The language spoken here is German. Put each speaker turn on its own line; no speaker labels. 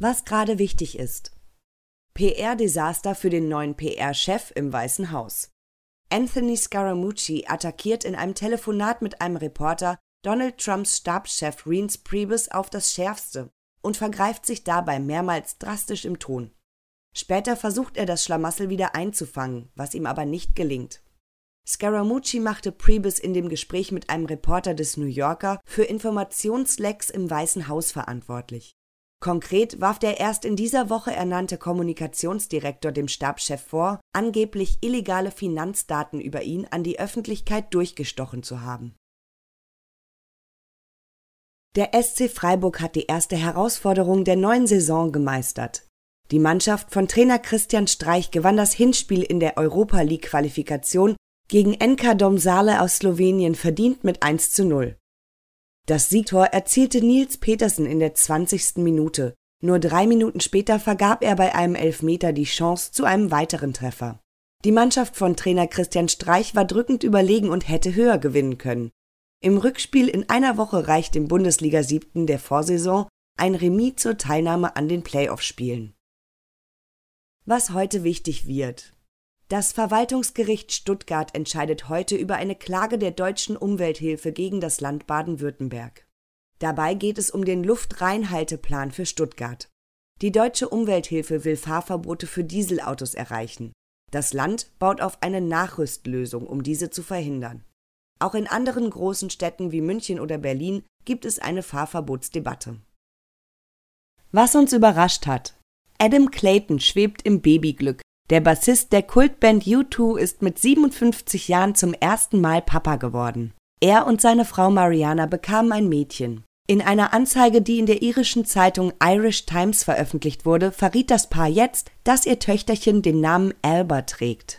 Was gerade wichtig ist. PR-Desaster für den neuen PR-Chef im Weißen Haus. Anthony Scaramucci attackiert in einem Telefonat mit einem Reporter Donald Trumps Stabschef Reince Priebus auf das Schärfste und vergreift sich dabei mehrmals drastisch im Ton. Später versucht er das Schlamassel wieder einzufangen, was ihm aber nicht gelingt. Scaramucci machte Priebus in dem Gespräch mit einem Reporter des New Yorker für Informationslecks im Weißen Haus verantwortlich. Konkret warf der erst in dieser Woche ernannte Kommunikationsdirektor dem Stabschef vor, angeblich illegale Finanzdaten über ihn an die Öffentlichkeit durchgestochen zu haben. Der SC Freiburg hat die erste Herausforderung der neuen Saison gemeistert. Die Mannschaft von Trainer Christian Streich gewann das Hinspiel in der Europa League Qualifikation gegen NK Domsale aus Slowenien verdient mit 1 zu 0. Das Siegtor erzielte Nils Petersen in der 20. Minute. Nur drei Minuten später vergab er bei einem Elfmeter die Chance zu einem weiteren Treffer. Die Mannschaft von Trainer Christian Streich war drückend überlegen und hätte höher gewinnen können. Im Rückspiel in einer Woche reicht dem Bundesliga-Siebten der Vorsaison ein Remis zur Teilnahme an den Playoff-Spielen. Was heute wichtig wird. Das Verwaltungsgericht Stuttgart entscheidet heute über eine Klage der deutschen Umwelthilfe gegen das Land Baden-Württemberg. Dabei geht es um den Luftreinhalteplan für Stuttgart. Die deutsche Umwelthilfe will Fahrverbote für Dieselautos erreichen. Das Land baut auf eine Nachrüstlösung, um diese zu verhindern. Auch in anderen großen Städten wie München oder Berlin gibt es eine Fahrverbotsdebatte. Was uns überrascht hat. Adam Clayton schwebt im Babyglück, der Bassist der Kultband U2 ist mit 57 Jahren zum ersten Mal Papa geworden. Er und seine Frau Mariana bekamen ein Mädchen. In einer Anzeige, die in der irischen Zeitung Irish Times veröffentlicht wurde, verriet das Paar jetzt, dass ihr Töchterchen den Namen Alba trägt